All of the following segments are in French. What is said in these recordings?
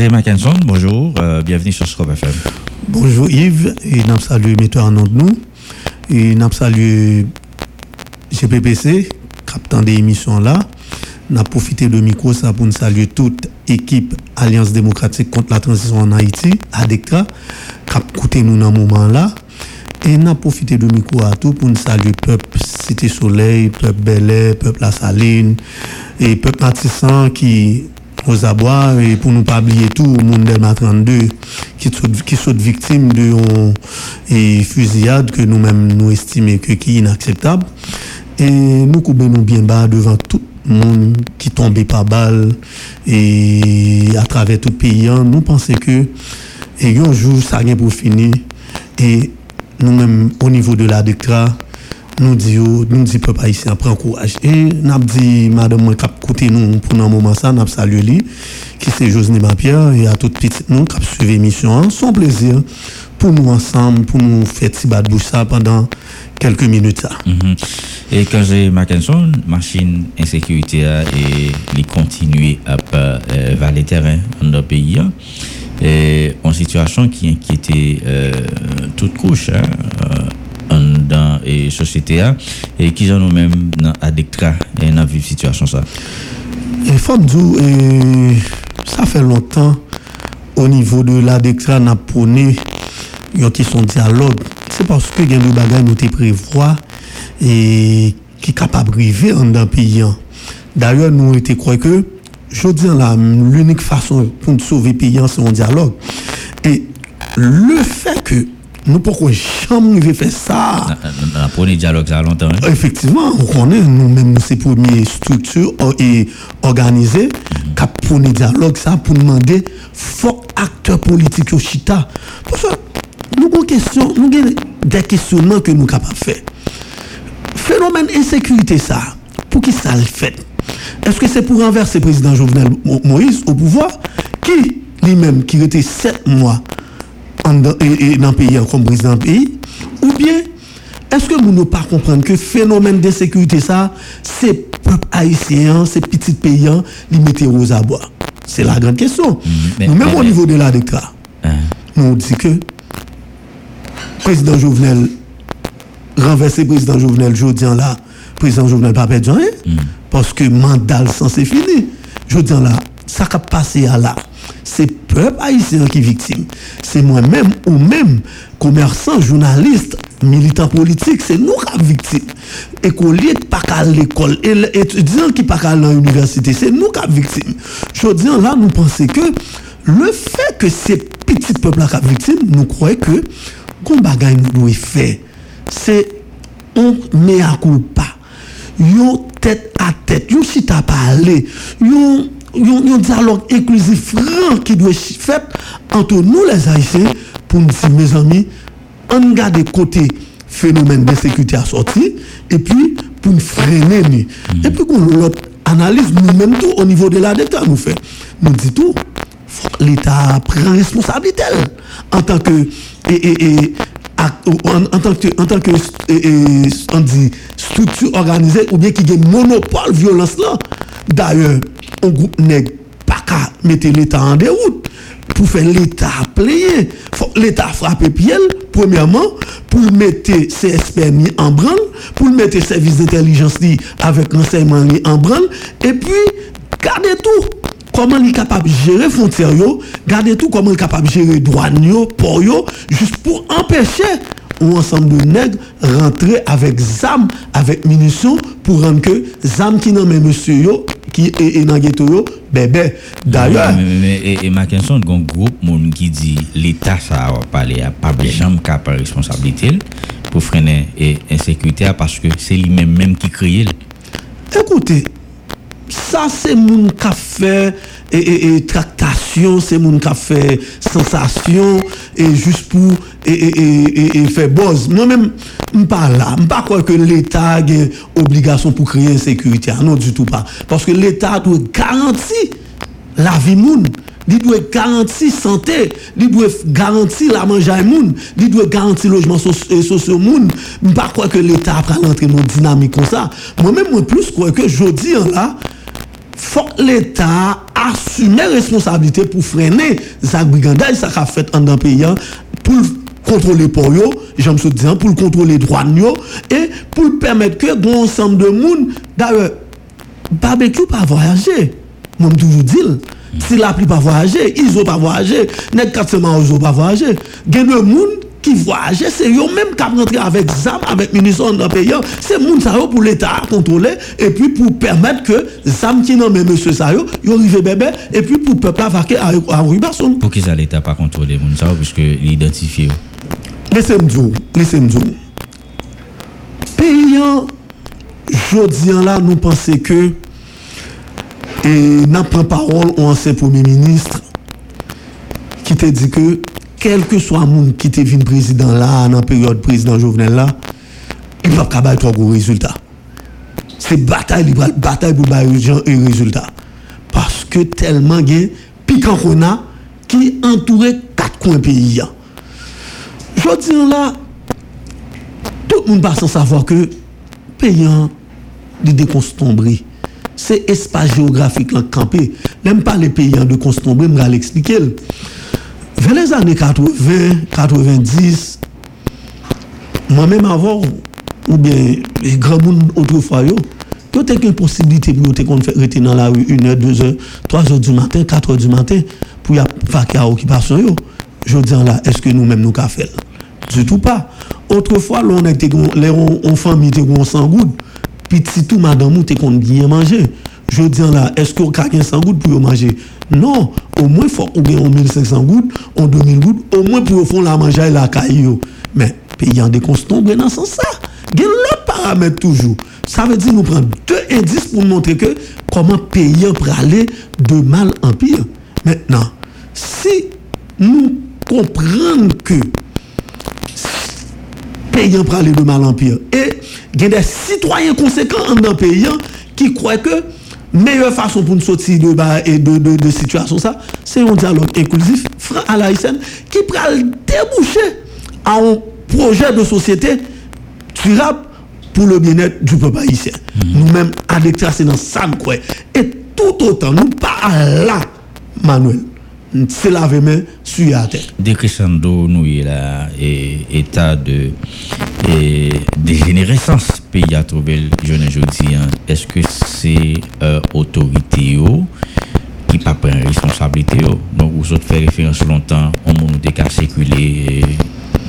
Mackinson, bonjour, euh, bienvenue sur FM. Bonjour Yves, et nous saluons metteur en nom de nous, et nous saluons GPPC, capitaine des émissions là. Nous avons profité de micro pour nous saluer toute équipe Alliance démocratique contre la transition en Haïti, ADECTA, qui a écouté nous dans ce moment là. Et nous avons profité de micro à tout pour nous saluer peuple Cité Soleil, peuple Belay, peuple La Saline, et peuple Matissan qui aux abois et pour nous pas oublier tout au monde d'Elma 32 qui sont qui victimes de et fusillade que nous-mêmes nous estimons que qui est inacceptable et nous coupons nous bien bas devant tout le monde qui tombait par balle et à travers tout le pays hein. nous pensons que un jour ça vient pour finir et nous-mêmes au niveau de la DECTRA nous disons, nous disons, peuple haïtien, prend courage. Et nous dit, madame, moi, qui côté nous pour un moment ça, nous salué qui c'est José Mapierre, et à toute petite nous qui suivi l'émission. Son plaisir pour nous ensemble, pour nous faire petit bas de bouche ça pendant quelques minutes. Mhm. Et quand j'ai Mackinson, machine insécurité et les continuer à euh, valer terrain dans notre pays. Hein. Et en situation qui inquiétait euh, toute couche. Hein, euh, dans la société et qui sont nous-mêmes et dans la situation ça. Et faut ça fait longtemps au niveau de l'Adectra n'a prôné une question de dialogue. C'est parce que il y a des bagages et qui est capable de vivre dans le pays. D'ailleurs, nous étions croyons que je dis l'unique façon pour sauver le pays, c'est un dialogue. Et le fait que nous pourquoi jamais faire ça? On premier dialogue ça longtemps hein? effectivement on connaît nous-mêmes ces premières structures et organisées mm -hmm. pour dialogue ça pour demander fort acteurs politiques au chita parce que nous avons question nous des questionnements que nous capables de faire phénomène insécurité ça pour qui ça le fait? Est-ce que c'est pour renverser le président Jovenel Moïse au pouvoir qui lui-même qui était sept mois dans le pays comme président pays ou bien est-ce que vous ne pas comprendre que le phénomène d'insécurité ça c'est peuple haïtien c'est petit pays les mettent aux abois c'est la grande question mm-hmm. même au niveau de la déclaration uh-huh. nous dit que président Jovenel renverser président Jovenel dis là président Jovenel pas perdu rien mm. parce que mandat c'est fini dis là ça a passé à là c'est peuple haïtien qui est victime. C'est moi-même ou même commerçant, journaliste, militant politique, c'est nous qui sommes victimes. Écolier pas à l'école, et étudiant qui pas à l'université, c'est nous qui sommes victimes. Je dis là, nous pensons que le fait que ces petits peuples sont victimes, nous croyons que qu'on bagaille nous doit faire, c'est on met à coup pas. Yon tête à tête, yon si t'as parlé, yon un dialogue inclusif franc qui doit être fait entre nous les Haïtiens pour nous dire, mes amis, on garde côté phénomène d'insécurité à sortir et puis pour nous freiner. Et puis, l'autre analyse nous-mêmes tout au niveau de la dette, nous fait. Nous dit tout. L'État prend responsabilité en tant que et, en, tant que, en tant que on dit, structure organisée ou bien qui a monopole violence là. D'ailleurs, un groupe n'est pas qu'à mettre l'État en déroute pour faire l'État plier. L'État frappe pied, premièrement, pour mettre CSP en branle, pour mettre service d'intelligence avec renseignement en branle, et puis, gardez tout. Comment il est capable de gérer les frontières, gardez tout comment il est capable de gérer les douanes, pour juste pour empêcher un ensemble de nègres rentrer avec ZAM, avec munitions, pour rendre que ZAM qui n'en met monsieur qui est dans le ghetto, bébé. D'ailleurs. Et, et Mackinson, un groupe qui dit l'État, ça va parler à pas de qui a responsabilité pour freiner l'insécurité parce que c'est lui-même même qui crée. Écoutez, ça c'est mon café et, et, c'est mon café sensation et juste pour et, et faire buzz. Moi-même, je pas là. Je pas que l'État a une obligation pour créer une sécurité. Non, du tout pas. Parce que l'État doit garantir la vie monde. Il doit garantir santé, il doit garantir la manger monde, il doit garantir le logement social monde. Je ne pas croire que l'État a l'entrer dans une dynamique comme ça. Moi-même, moi plus crois que je dis là, faut que l'État assume les responsabilités pour freiner Zach Brigandage, ça qu'a fait en pays hein, pour contrôler pour eux, j'aime ce dire, pour contrôler les droits et pour permettre que bon ensemble de monde, d'ailleurs, barbecue pas voyager. Moi, je toujours dire. Si la pluie pas voyager, ils ont pas voyager, net quatre semaines, ils ont pas voyager. A des gens qui voyagent, c'est eux même qui rentré avec ZAM, avec ministre dans le pays. C'est gens pour l'État à contrôler et puis pour permettre que ZAM qui nomme monsieur Sayo, ils arrivent bébé et puis pour le peuple vaquer à Rubason. Pour qui ça l'État pas contrôler gens puisque l'identifier Laissez-moi dire, laissez-moi dire. Payant, je dis là, nous pensons que et n'a pas parole au ancien premier ministre qui te dit que quel que soit monde qui te venu président là, dans la période président Jovenel là, il va pas trop gros résultat. C'est bataille, bataille pour les résultats. Parce que tellement il piquant qui entourait quatre coins pays. Je dis là, tout le monde va sans savoir que payant, il déconstombri c'est espace géographique là campé. Même pas les pays de Constantine, je vais l'expliquer. Vers les années 80, 90, moi-même avant, ou bien les grands monde autrefois, yo, y a une possibilité pour te rester dans la rue 1h, 2h, 3h du matin, 4h du matin, pour y faire occupation. Yo. Je dis là, est-ce que nous-mêmes nous avons fait Du tout pas. Autrefois, on était en famille, on était sans gouttes petit tout madame ou te qu'on bien manger. Je dis là, est-ce vous avez 100 gouttes pour manger? Non, au moins il faut qu'on ait 1500 gouttes, en 2000 gouttes, au moins pour faire la manger la caillou. Mais payant des constants, dans ce sens ça. Il y a le paramètre toujours. Ça veut dire nous prendre deux indices pour montrer que comment payer pour aller de mal en pire. Maintenant, si nous comprenons que payant pour aller de mal en pire et il y a des citoyens conséquents dans le pays hein, qui croient que meilleure façon pour nous sortir de, et de, de, de situation, ça, c'est un dialogue inclusif, franc à la qui pourra déboucher à un projet de société durable pour le bien-être du peuple haïtien. Mm-hmm. Nous-mêmes, adéquats, c'est dans ça, Et tout autant, nous pas là, Manuel c'est la main sur la tête. Décrescendo, nous, il a état de dégénérescence pays à trouver je ne dis hein. est-ce que c'est euh, autorité qui pas prendre responsabilité donc vous autres fait référence longtemps qu'à circuler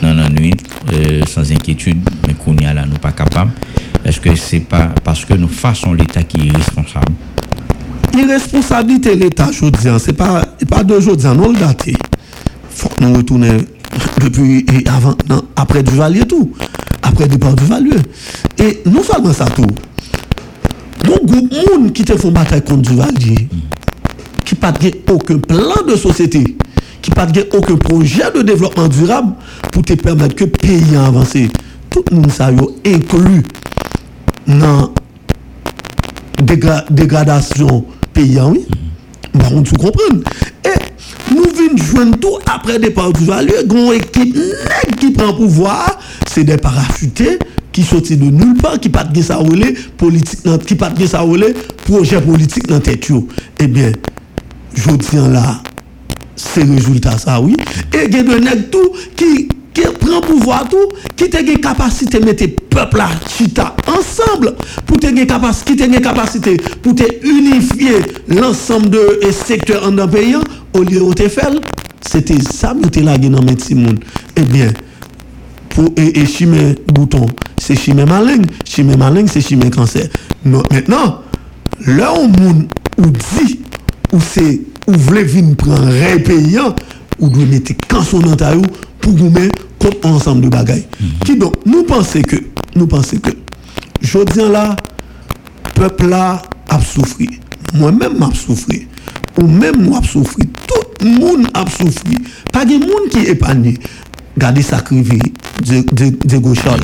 dans la nuit euh, sans inquiétude mais qu'on y a là nous pas capable est-ce que c'est pas parce que nous faisons l'état qui est responsable? Irresponsabilité de l'État, je dis, c'est pas, pas d'aujourd'hui, non, le daté. Faut que nous retournions depuis, avant, après Duvalier tout. Après départ Duvalier. Et non seulement ça tout, mon groupe monde qui te font bataille contre Duvalier, qui n'a aucun plan de société, qui n'a aucun projet de développement durable pour te permettre que le pays avance. Tout le monde ça inclus dans dégradation paysan, oui. Bah, on comprendre. Et nous venons joindre tout après départ du Valier, une équipe qui prend pouvoir, c'est des parachutés qui sortent de nulle part, qui pas de ça politique, qui pas de ça projet politique dans tête. Eh bien, je tiens là, c'est le résultat ça, oui. Et il y a des tout qui qui prend pouvoir tout, qui a une capacité de mettre le peuple là, chita, ensemble, pour te pour te unifier l'ensemble de secteurs en un pays, au lieu de faire, c'était ça que tu lagué dans le monde. Eh bien, pour et, et chimé bouton, c'est chimé malin, chimé malin, c'est chimé cancer. Non, maintenant, là où monde dit, ou c'est, ou voulez venir prendre un pays, ou doit mettre quand son pour nous mettre ensemble de bagailles. Mm-hmm. Qui donc, nous pensons que, nous pensons que, je dis là, peuple là a souffert. Moi-même m'a souffert. Ou même moi souffert. Tout le monde a souffert. Pas de monde qui est épargné. Gardez ça crivé de Gauchard.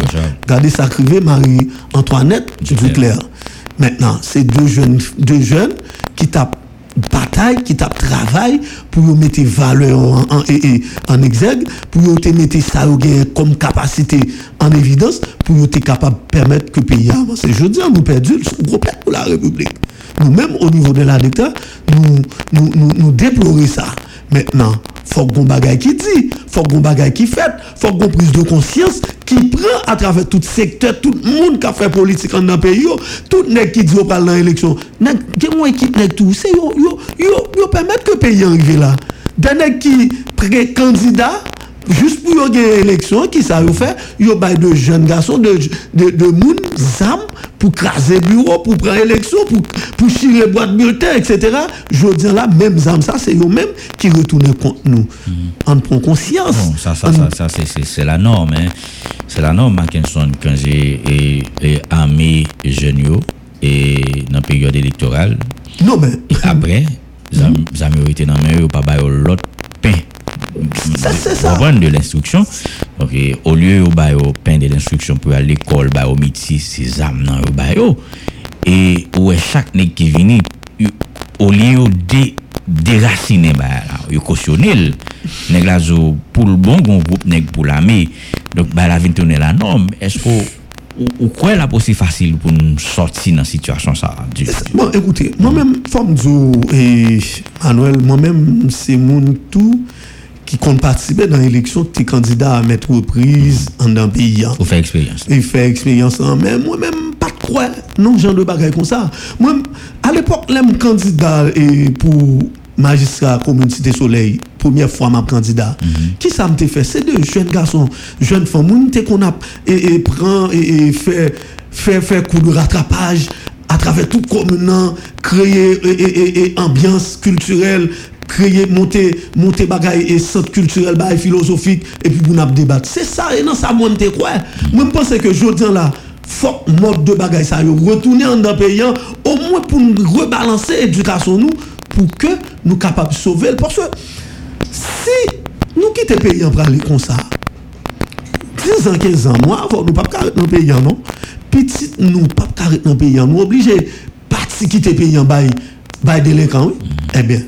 Gardez ça crivé Marie-Antoinette Duclerc. Maintenant, c'est deux jeunes, deux jeunes qui tapent bataille qui tape travail pour mettre valeur en, en, en, exergue, pour mettre ça comme capacité en évidence, pour être capable de permettre que le pays avance. Je dis, nous perdu le gros pour la République. nous-mêmes, au niveau de la nous, nous, nous, nous déplorer ça. Maintenant, faut qu'on bagaille qui dit, faut qu'on bagaille qui fait, faut qu'on prise de conscience qui prend à travers tout secteur, tout le monde qui a fait politique dans le pays, tout le monde qui dit parle dans l'élection. Quel moi qui tout, c'est yo yo yo permettre que le pays arrive là. Des qui pré-candidat juste pour gagner l'élection, qui ça vous fait, yo bail de jeunes garçons, de, de, de moun, zam, pour craser bureau, pour prendre élection, pour, pour chirer boîte bulletin, etc. Je dis là, même zam, ça, c'est eux-mêmes qui retournent contre nous. On prend conscience. Bon, ça, ça, ça, ça c'est- la norme. Hein. C'est la norme, Mackinson, quand j'ai armé yo, et dans la période électorale. Non, mais, Après, zam zam yo été dans la main, pas l'autre Vous comprenez de l'instruction. Donc, au lieu bail au pain de l'instruction pour aller à l'école, au métier, c'est zam nan yo bail yo. Et ouais, chaque nèg qui yo- au lieu dé déraciner bah yo cautionner le. nèg la zo pour le bon groupe nèg pour l'armée. Donc bah la vinn tourner la norme. Est-ce que ou, quoi la possible facile pour nous sortir dans situation ça Bon, écoutez, moi-même, femme et Manuel, moi-même, c'est mon tout qui compte participer dans l'élection qui est candidat à mettre reprise en un pays. hein. pour faire expérience. et faire expérience en mais moi-même pas de quoi non genre de bagaille comme ça moi à l'époque l'aime candidat et pour magistrat commune cité soleil première fois ma candidat qui ça me fait? C'est deux jeunes garçons jeunes femmes qu'on a et, et prend et, et fait fait fait coup de rattrapage à travers toute commune créer et, et, et ambiance culturelle créer monter monter bagaille et centre culturel bagaille philosophique et puis pour nous débattre c'est ça et non ça moi me quoi. Moi je pense que jodi là faut mode de bagaille ça retourner en dans pays hein, au moins pour nous rebalancer l'éducation pour que nous capables de sauver. Parce que si nous quittons le pays en pour aller comme ça. 10 ans, 15 ans, moi, avant, nous pas carré dans le pays, non? Petit, nous pas carré dans le pays, nous obligés partir quitter le pays en bail délinquant, oui. Eh bien,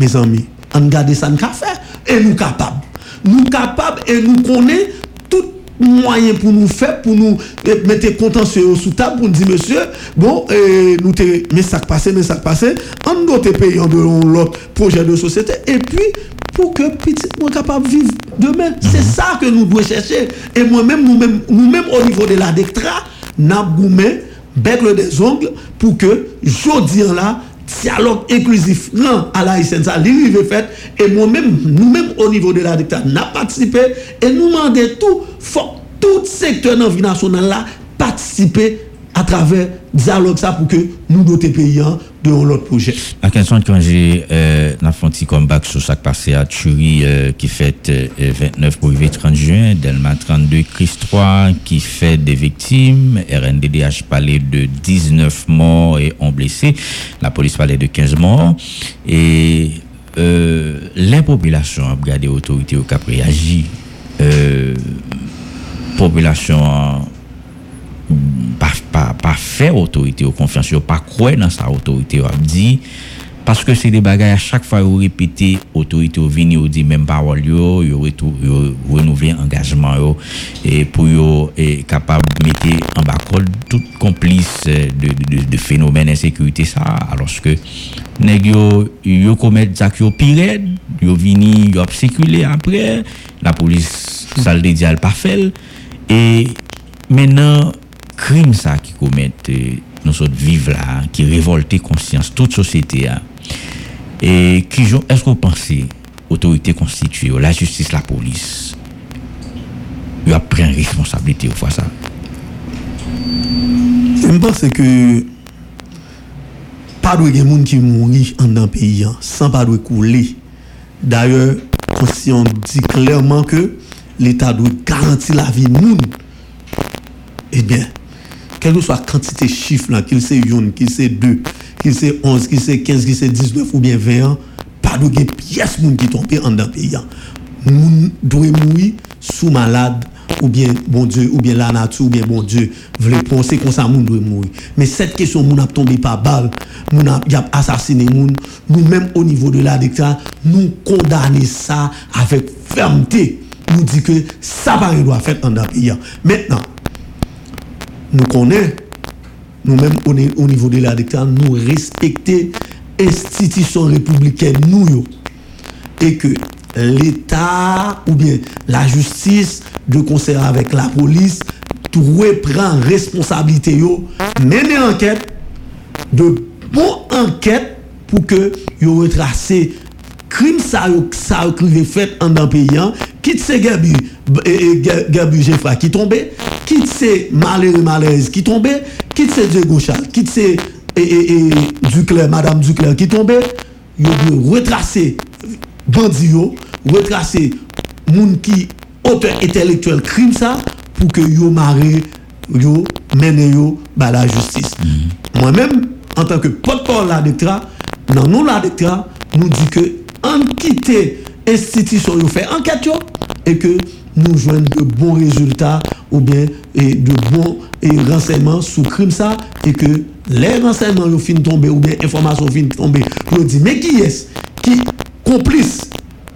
mes amis, on garde ça, nous faire, et nous capables. Nous capables et nous connaissons tout moyen pour nous faire, pour nous eh, mettre contentieux sous table, pour nous dire, monsieur, bon, eh, nous te, mais ça passé, mais ça passé, on doit te payer dehors l'autre projet de société, et puis, pour que petit moi capable de vivre demain. C'est ça que nous devons chercher. Et moi-même, nous-mêmes, nous-mêmes au niveau de la DECTRA, nous avons bègle des ongles pour que, jodi là, dialogue inclusif. Non, à la SNSA, l'IRIV fait, et moi-même, nous-mêmes au niveau de la dictature, n'a participé, et nous demandons tout, faut tout secteur dans la vie nationale là participer à travers dialogue ça pour que nous, notre pays, hein, de l'autre projet. Mackinson, quand j'ai euh, un comeback sur ça passé à Thury, euh, qui fait euh, 29 pour arriver 30 juin, Delma 32, Chris 3, qui fait des victimes, RNDDH parlait de 19 morts et 11 blessés, la police parlait de 15 morts, et euh, les populations ont regardé l'autorité au cap réagi, euh, population pas, pas, pas faire autorité aux confiance, pas croire dans sa autorité, a dit parce que c'est des bagages à chaque fois vous répétez autorité au vini ou dit même parole yo yo renouveler engagement yo et pour yo et capable de mettre en bas tout complice de, de, de phénomène d'insécurité ça alors que nèg yo yo commettre ça yo pire yo vini yo circuler après la police ça le dit elle pas fait et maintenant crime ça qui commettent euh, nous autres vivre là qui révolte conscience toute société hein. et qui est-ce que vous pensez autorité constituée la justice la police ils prennent responsabilité au fois ça? Je pense que pas de gens qui mourir en un pays hein, sans pas de couler. D'ailleurs, on dit clairement que l'État doit garantir la vie de monde. Eh bien, quelle que soit la quantité de chiffres, qu'il c'est une, qu'il c'est deux, qu'il c'est 11, qu'il c'est 15, qu'il c'est 19 ou bien 20 ans, pas de pièce qui tombe en dans le pays. hein. Moun doit mourir sous malade ou bien bon Dieu ou bien la nature ou bien bon Dieu voulait penser comme ça moun doit mourir. Mais cette question moun a tombé par balle, moun a, a assassiné moun, nous même au niveau de la dictature, nous condamner ça avec fermeté. Nous dit que ça pas doit faire en pays. hein. Maintenant, nous connaissons nous-mêmes, au niveau de la nous respecter institutions républicaines, nous, et que l'État ou bien la justice, de concert avec la police, tout reprend responsabilité, yo, mener enquête, de bonne enquête pour que yo retracé crime ça ça fait en un pays quitte ces Gabi Jeffra qui tombait? Quitte ces malheureux malaise qui tombait quitte ces Diego Charles quitte ces et, et, Duclerc madame Duclerc qui tombait yo retracer bandit yo retracer moun qui auteur intellectuel crime ça pour que yo maré yo mène yo bah, la justice mm-hmm. moi-même en tant que porte-parole la dans nous la nous dit que en quitter institution yo fait enquête et que nous jouons de bons résultats ou bien et de bons et renseignements sous crime ça et que les renseignements ont fin tomber ou bien informations fin tomber. Dire mais qui est qui complice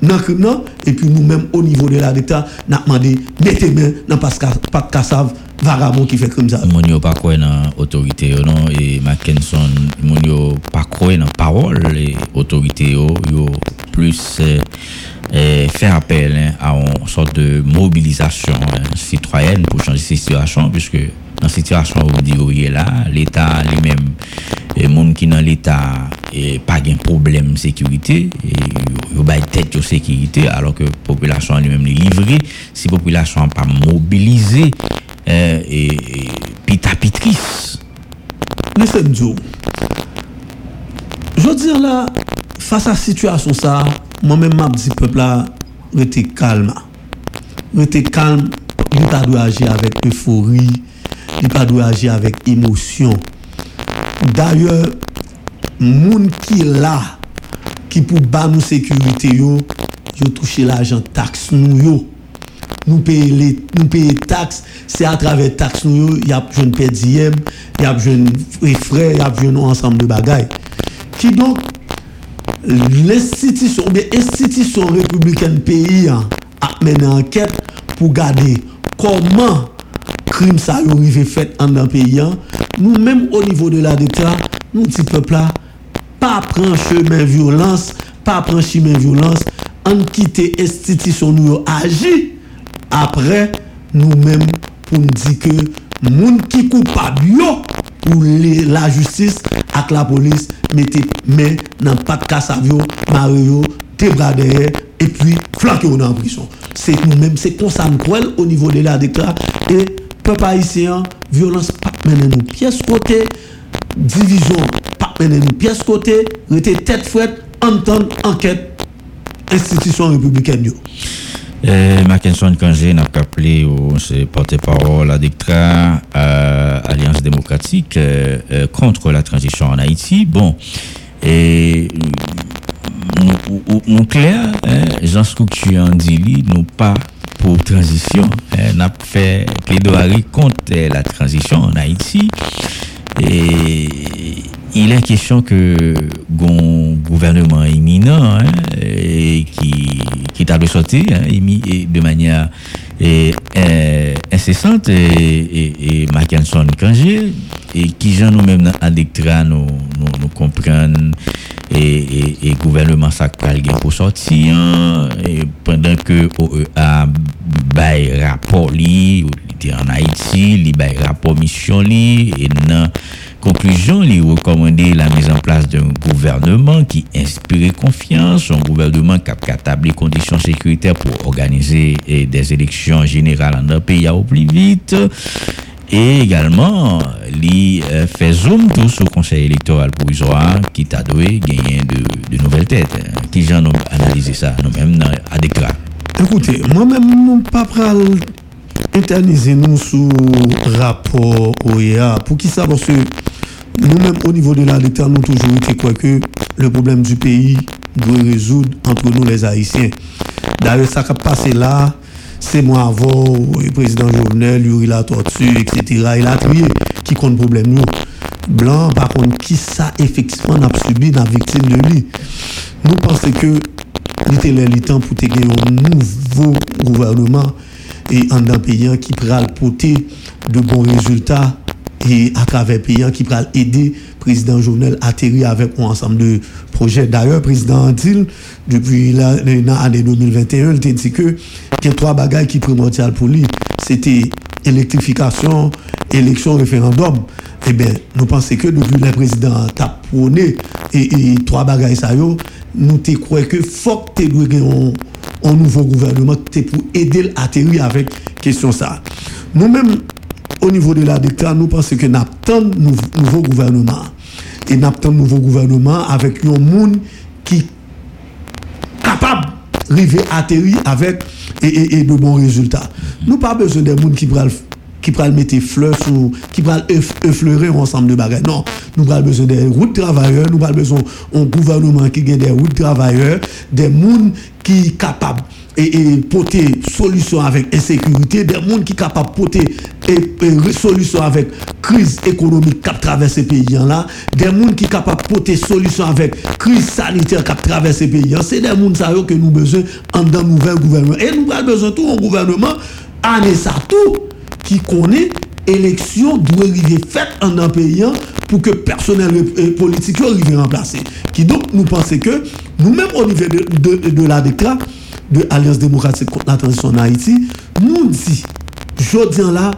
dans crime et puis nous-mêmes au niveau de l'État n'a demandé mettez main dans pas de cassav vagabond qui fait comme ça. Mon yo pas quoi dans autorité non? Et Mackenson mon yo pas quoi dans parole les autorités yo, yo plus euh, euh, faire appel hein, à une sorte de mobilisation hein, citoyenne pour changer cette situation puisque dans cette situation où vous dites là l'État lui-même et monde qui dans l'état et pas de problème de sécurité et a tête de sécurité alors que la population lui-même est livrée si la population n'est pas mobilisée euh, et, et pita pitrice Monsieur Mdjou je veux dire là face à la situation ça moi-même m'a dit peuple là restez calme. Restez calme. Il pas doit agir avec euphorie. Il pas doit agir avec émotion. D'ailleurs, moun qui là, qui pour bas nous sécurité yo, yo touché l'argent taxe nous yo. Nous payons les taxes, c'est à travers taxes nous il y a jeune PDM, y a jeune frères, il y a jeune ensemble de bagailles. Qui donc l'institution bien institution républicaine pays hein, a mené enquête pour garder comment crime ça arrivé fait en un pays hein. nous-mêmes au niveau de la d'État nous petit peuple là pas prendre chemin violence pas prendre chemin violence en quitter institution nous agir après nous-mêmes pour nous dire que moun qui coupable pour la justice avec la police mettez main dans pas de casse mario tes bras derrière et puis flanquer dans la prison. C'est nous-mêmes c'est comme au niveau de la d'État et peuple haïtien, violence pas mener nous. Pièce côté, division pas mener nous. Pièce côté, rester tête fouette, entendre enquête, institution républicaine. Euh, Mackinson Kangé n'a pas appelé au porte-parole à DECTRA, euh, Alliance démocratique euh, euh, contre la transition en Haïti. Bon, et nous, clair, hein, Jean Structure en dit, nous pas pour transition. On a fait plaidoirie contre la transition en Haïti. Et il est question que le gouvernement éminent hein, et qui, qui t'a de sortir hein, de manière et, euh, incessante et, et, et Mackinson Kangé et qui gens nous-mêmes à nous, nous, nous comprennent et, et, gouvernement ça pour sortir hein, et pendant que OEA bail rapport li en Haïti li bail rapport mission li et dans conclusion il recommandé la mise en place d'un gouvernement qui inspire confiance un gouvernement qui a les conditions sécuritaires pour organiser eh, des élections générales dans le pays au plus vite et également, il euh, fait zoom tout sur le conseil électoral provisoire qui t'a donné gagner de, nouvelles têtes. Qui j'en ai analysé ça? Nous-mêmes à décret Écoutez, moi-même, pas internaliser nous sous rapport OEA. Pour qui ça Parce que nous-mêmes, au niveau de la l'État, nous toujours été quoi que le problème du pays doit résoudre entre nous les Haïtiens. D'ailleurs, ça qui a passé là, c'est moi avant, le président Jovenel, il a torture, etc. Il a trié qui compte problème nous. Blanc, par contre, qui ça effectivement a subi la victime de lui. Nous pensons que était le temps pour gagner un nouveau gouvernement et un pays qui pourra porter de bons résultats et à travers pays qui pourra aider le président Jovenel à atterrir avec un ensemble de projets. D'ailleurs, le président Antil, depuis l'année 2021, il a dit que y a trois bagages qui sont primordiales pour lui. C'était électrification, élection, référendum. Eh bien, nous pensons que depuis le président a prôné et, trois bagages, ça, nous te croyons que faut que tu un nouveau gouvernement pour aider à atterrir avec question ça. Nous-mêmes, au niveau de la DECTA, nous pensons que nous avons un nouveau gouvernement. Et nous avons un nouveau gouvernement avec un monde qui est capable d'arriver à atterrir avec et, de bons résultats. Nous pas besoin de monde qui prennent qui le mettre fleurs sur, qui va effleurer ensemble de bagages. Non, nous avons besoin des routes travailleurs, nous avons besoin d'un gouvernement qui a des routes travailleurs, des gens qui sont capables et, porter solution avec insécurité, des gens qui sont capables de porter et, solution avec crise économique qui traverse ces pays-là, des gens qui sont capables de porter solution avec crise sanitaire qui traverse ces pays-là. C'est des gens que nous besoin dans un nouvel gouvernement. Et nous avons besoin de tout un gouvernement, année ça qui connaît élection doit arriver faite en un pays pour que personnel politique arrive remplacer. Qui donc nous pensons que nous-mêmes au niveau de, de, la déclaration de l'Alliance démocratique contre la transition en Haïti, nous disons, je dis là,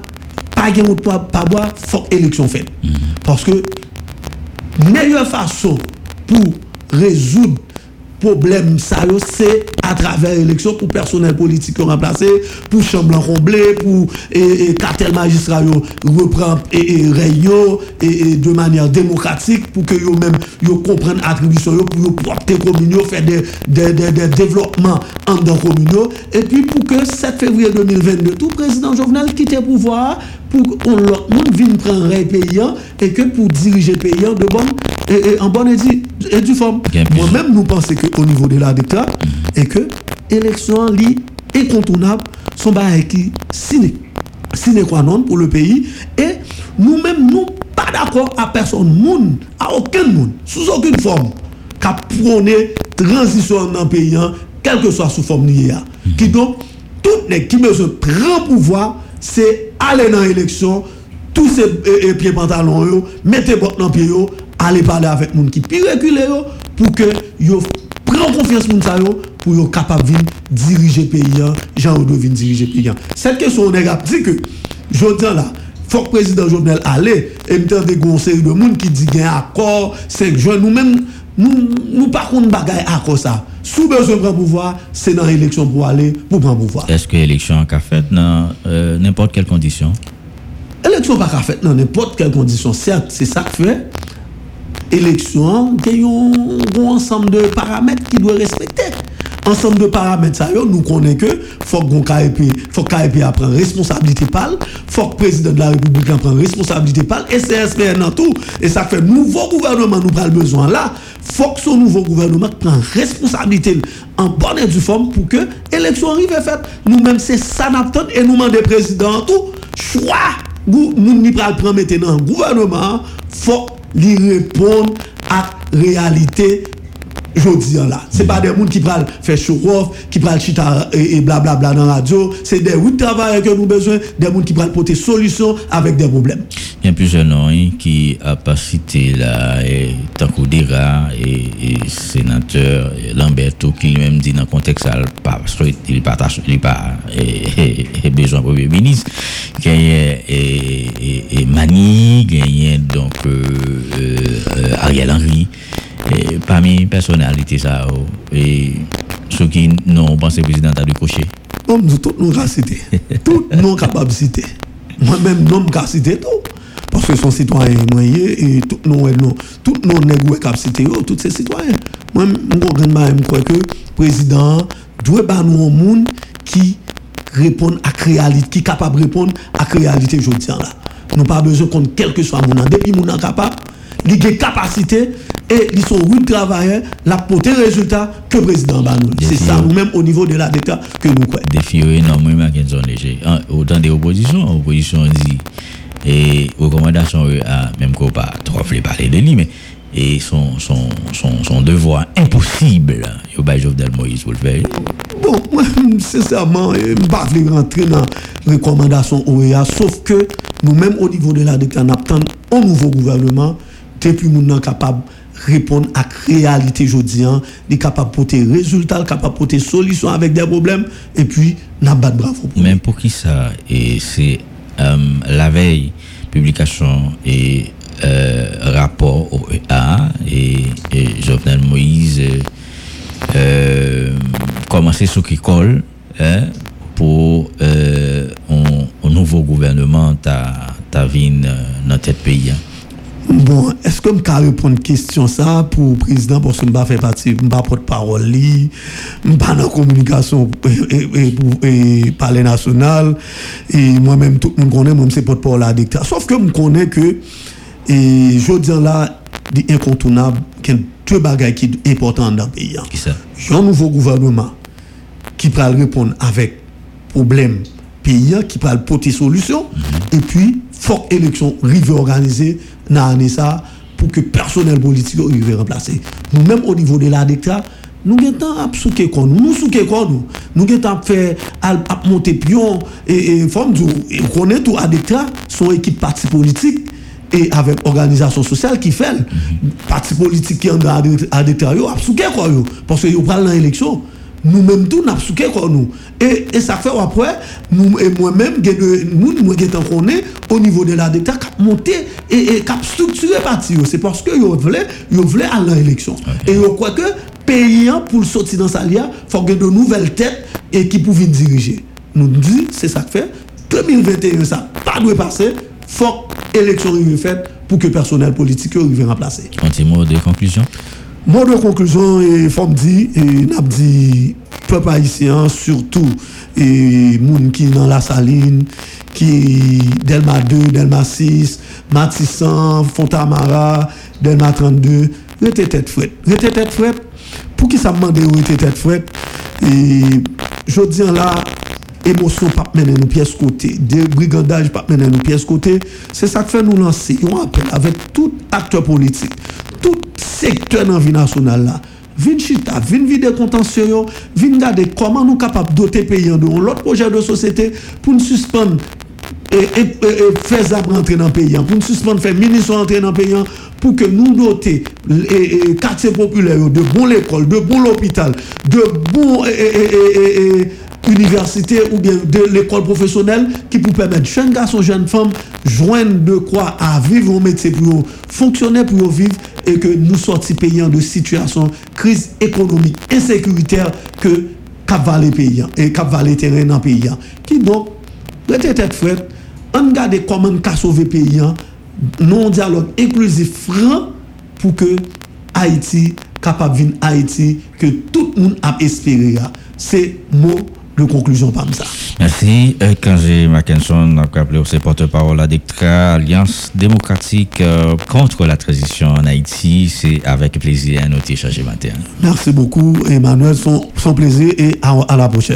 pas de pas, pas boire, faut élection faite. Mm-hmm. Parce que meilleure façon pour résoudre problème ça c'est à travers l'élection pour personnel politique remplacé pour chambre comblé pour et, et cartel magistrat reprend et, et réunion et, de manière démocratique pour que yo même yo comprennent attribution pour yo porter commune faire des, développements en dans et puis pour que 7 février 2022 tout président Jovenel quitte le pouvoir pour qu'on l'autre monde vienne prendre un pays et que pour diriger le pays de bonne et, en bonne et, du forme. Moi-même, nous pensons qu'au niveau de la déclaration, et que l'élection est incontournable, son bail qui sine, sine qua non pour le pays, et nous-mêmes, nous pas d'accord à personne, monde, à aucun monde, sous aucune forme, qu'à prôner transition dans le pays, quelle que soit sous forme liée. Qui donc, tout les qui besoin grand pouvoir, c'est aller dans l'élection, tous ces pieds pantalons, mettez votre dans pied, aller parler avec les gens qui plus reculés pour que yo gran konfians moun sa yo pou yo kapap vin dirije peyi an, jan ou do vin dirije peyi an. Sèl kesyon ou neg ap di ke, jodan la, fok prezident jounel ale, e mten de goun seri de moun ki di gen akor, sek joun, nou men, nou, nou pa koun bagay akor sa. Sou bezon pran pouvoar, se nan eleksyon pou ale, pou pran pouvoar. Eske eleksyon ka fet nan euh, n'import kel kondisyon? Eleksyon pa ka fet nan n'import kel kondisyon, sèl, se sa k fey, élection, il y a un ensemble de paramètres qui doivent respecter. Ensemble de paramètres, ça, nous connaissons que faut que KIP, faut KIP prenne responsabilité il faut que le président de la République prenne responsabilité pâle, et CSPN dans tout. Et ça fait nouveau gouvernement, nous avons besoin là. faut que ce nouveau gouvernement prenne responsabilité en bonne et due forme pour que l'élection arrive faite. Nous-mêmes, c'est ça nous et nous demandons président tout. Choix, nous, nous, nous prenons maintenant gouvernement, faut lui répondre à la réalité dis là. Ce n'est pas des gens qui prennent faire show off, qui prennent chita et blablabla dans la radio. C'est des routes travailleurs que nous avons besoin, des gens qui prennent porter solution avec des problèmes. Il y a plusieurs noms hein, qui a pas cité là, et Tankoudira et, et sénateur Lamberto qui lui-même dit dans le contexte, parce qu'il partage, il pas et, besoin de premier ministre. Il parmi personnalités ça et ceux qui n'ont pensé président a dû cocher bon nous tous nous citer tout non capable de citer moi-même non me citer tout parce que son citoyen moyen et tout non non tout non nègre cap citer tous ces citoyens moi je crois que président doit ba nous un monde qui répond à réalité qui capable de répondre à réalité je là nous pas besoin qu'on quel que soit mon depuis mon capable il a capacité et ils sont oui travailleurs, la porter résultat que le président Banou. C'est ça, ou même au niveau de la DECA que nous croyons. Défi énormément qu'ils ont léger. Autant des oppositions, l'opposition dit, et recommandations à même qu'on pas trop parler de lui, mais et son, son, son, son devoir impossible, il y a Jovenel Moïse le faire. Bon, moi, sincèrement, je ne vais pas rentrer dans les recommandations OEA, sauf que nous-mêmes au niveau de la DECTA, nous attendons un nouveau gouvernement, depuis nous capable répondre à la réalité aujourd'hui, est capable de porter résultats, capable de porter solutions avec des problèmes, et puis nous battre bravo. Pour Même pour qui ça? Et c'est euh, la veille, publication et euh, rapport au EA et, et Jovenel Moïse euh, commencer ce qui colle hein, pour euh, un, nouveau gouvernement ta, ta vie dans notre pays. Hein. Bon, est-ce que je peux répondre à une question ça pour le président parce que je ne fais partie, je ne porte-parole, je ne pas dans la communication et, et, parler national et moi-même tout le monde connaît, moi c'est porte-parole à la Sauf que je connais que et je dis là, c'est incontournable, qu'il y a deux bagages qui sont importants dans le pays. Qui ça? un nouveau gouvernement qui peut répondre avec problème pays, qui peut porter solution, et puis, forte élection rive organisée dans l'année ça pour que le personnel politique arrive remplacer. Nous-mêmes, au niveau de la DECTA, nous avons à souquer quoi nous, nous souquer quoi nous. Nous avons fait à monter pion et, et forme et connaît tout à DECTA, son équipe parti politique et avec organisation sociale qui fait. Parti politique qui est à DECTA, a souqué quoi parce que yo l'élection nous même tout n'a souqué quoi nous. Et, et ça fait après nous et moi-même nous nous connaît au niveau de la DECTA cap monter et, et cap structurer parti. C'est parce que yo voulait yo voulait aller à l'élection. Et yo croit que payant pour sortir dans sa lia faut que de nouvelles têtes et qui pouvaient diriger. Nous dit c'est ça que fait. 2021 ça pas doit passer. Faut élection soit faite pour que le personnel politique soit remplacer. Un petit mot de conclusion Mot de conclusion, et faut me dire, et n'a dit, peuple haïtien, surtout, et moun qui dans la saline, qui Delma 2, Delma 6, Matissan, Fontamara, Delma 32, rete tête fouette. Rete tête. Pour qui ça me demande rete tête fouette? Et je dis là, émotion pas mener nous pièces côté, brigandage pas mener nous pièces côté, c'est ça que fait nous lancer un appel avec tout acteur politique, tout secteur dans la vie nationale là. Vin chita, vin vide contentieux, vin regarder comment nous capables doter pays de l'autre projet de société pour nous suspendre et, faire ça rentrer dans le pays, pour nous suspendre faire ministre rentrer dans le pays, pour que nous doter les quartiers populaires de bons écoles, de bons hôpitaux, de bons université ou bien de l'école professionnelle qui peut permettre jeunes garçons, jeunes femmes joindre de quoi à vivre au métier pour fonctionner, pour vivre et que nous sortis payants de situation crise économique insécuritaire que Cap Valley payant et Cap Valley terrain en payant qui donc rete tête frette on garde comment nous sauver payant non dialogue inclusif franc pour que Haïti capable vin Haïti que tout le monde a espéré c'est mot de conclusion par ça. Merci. Kangé Mackinson, a appelé aussi porte-parole à DECTRA, Alliance démocratique euh, contre la transition en Haïti. C'est avec plaisir à noter chargé matin. Merci beaucoup, Emmanuel. Son, son plaisir et à la prochaine.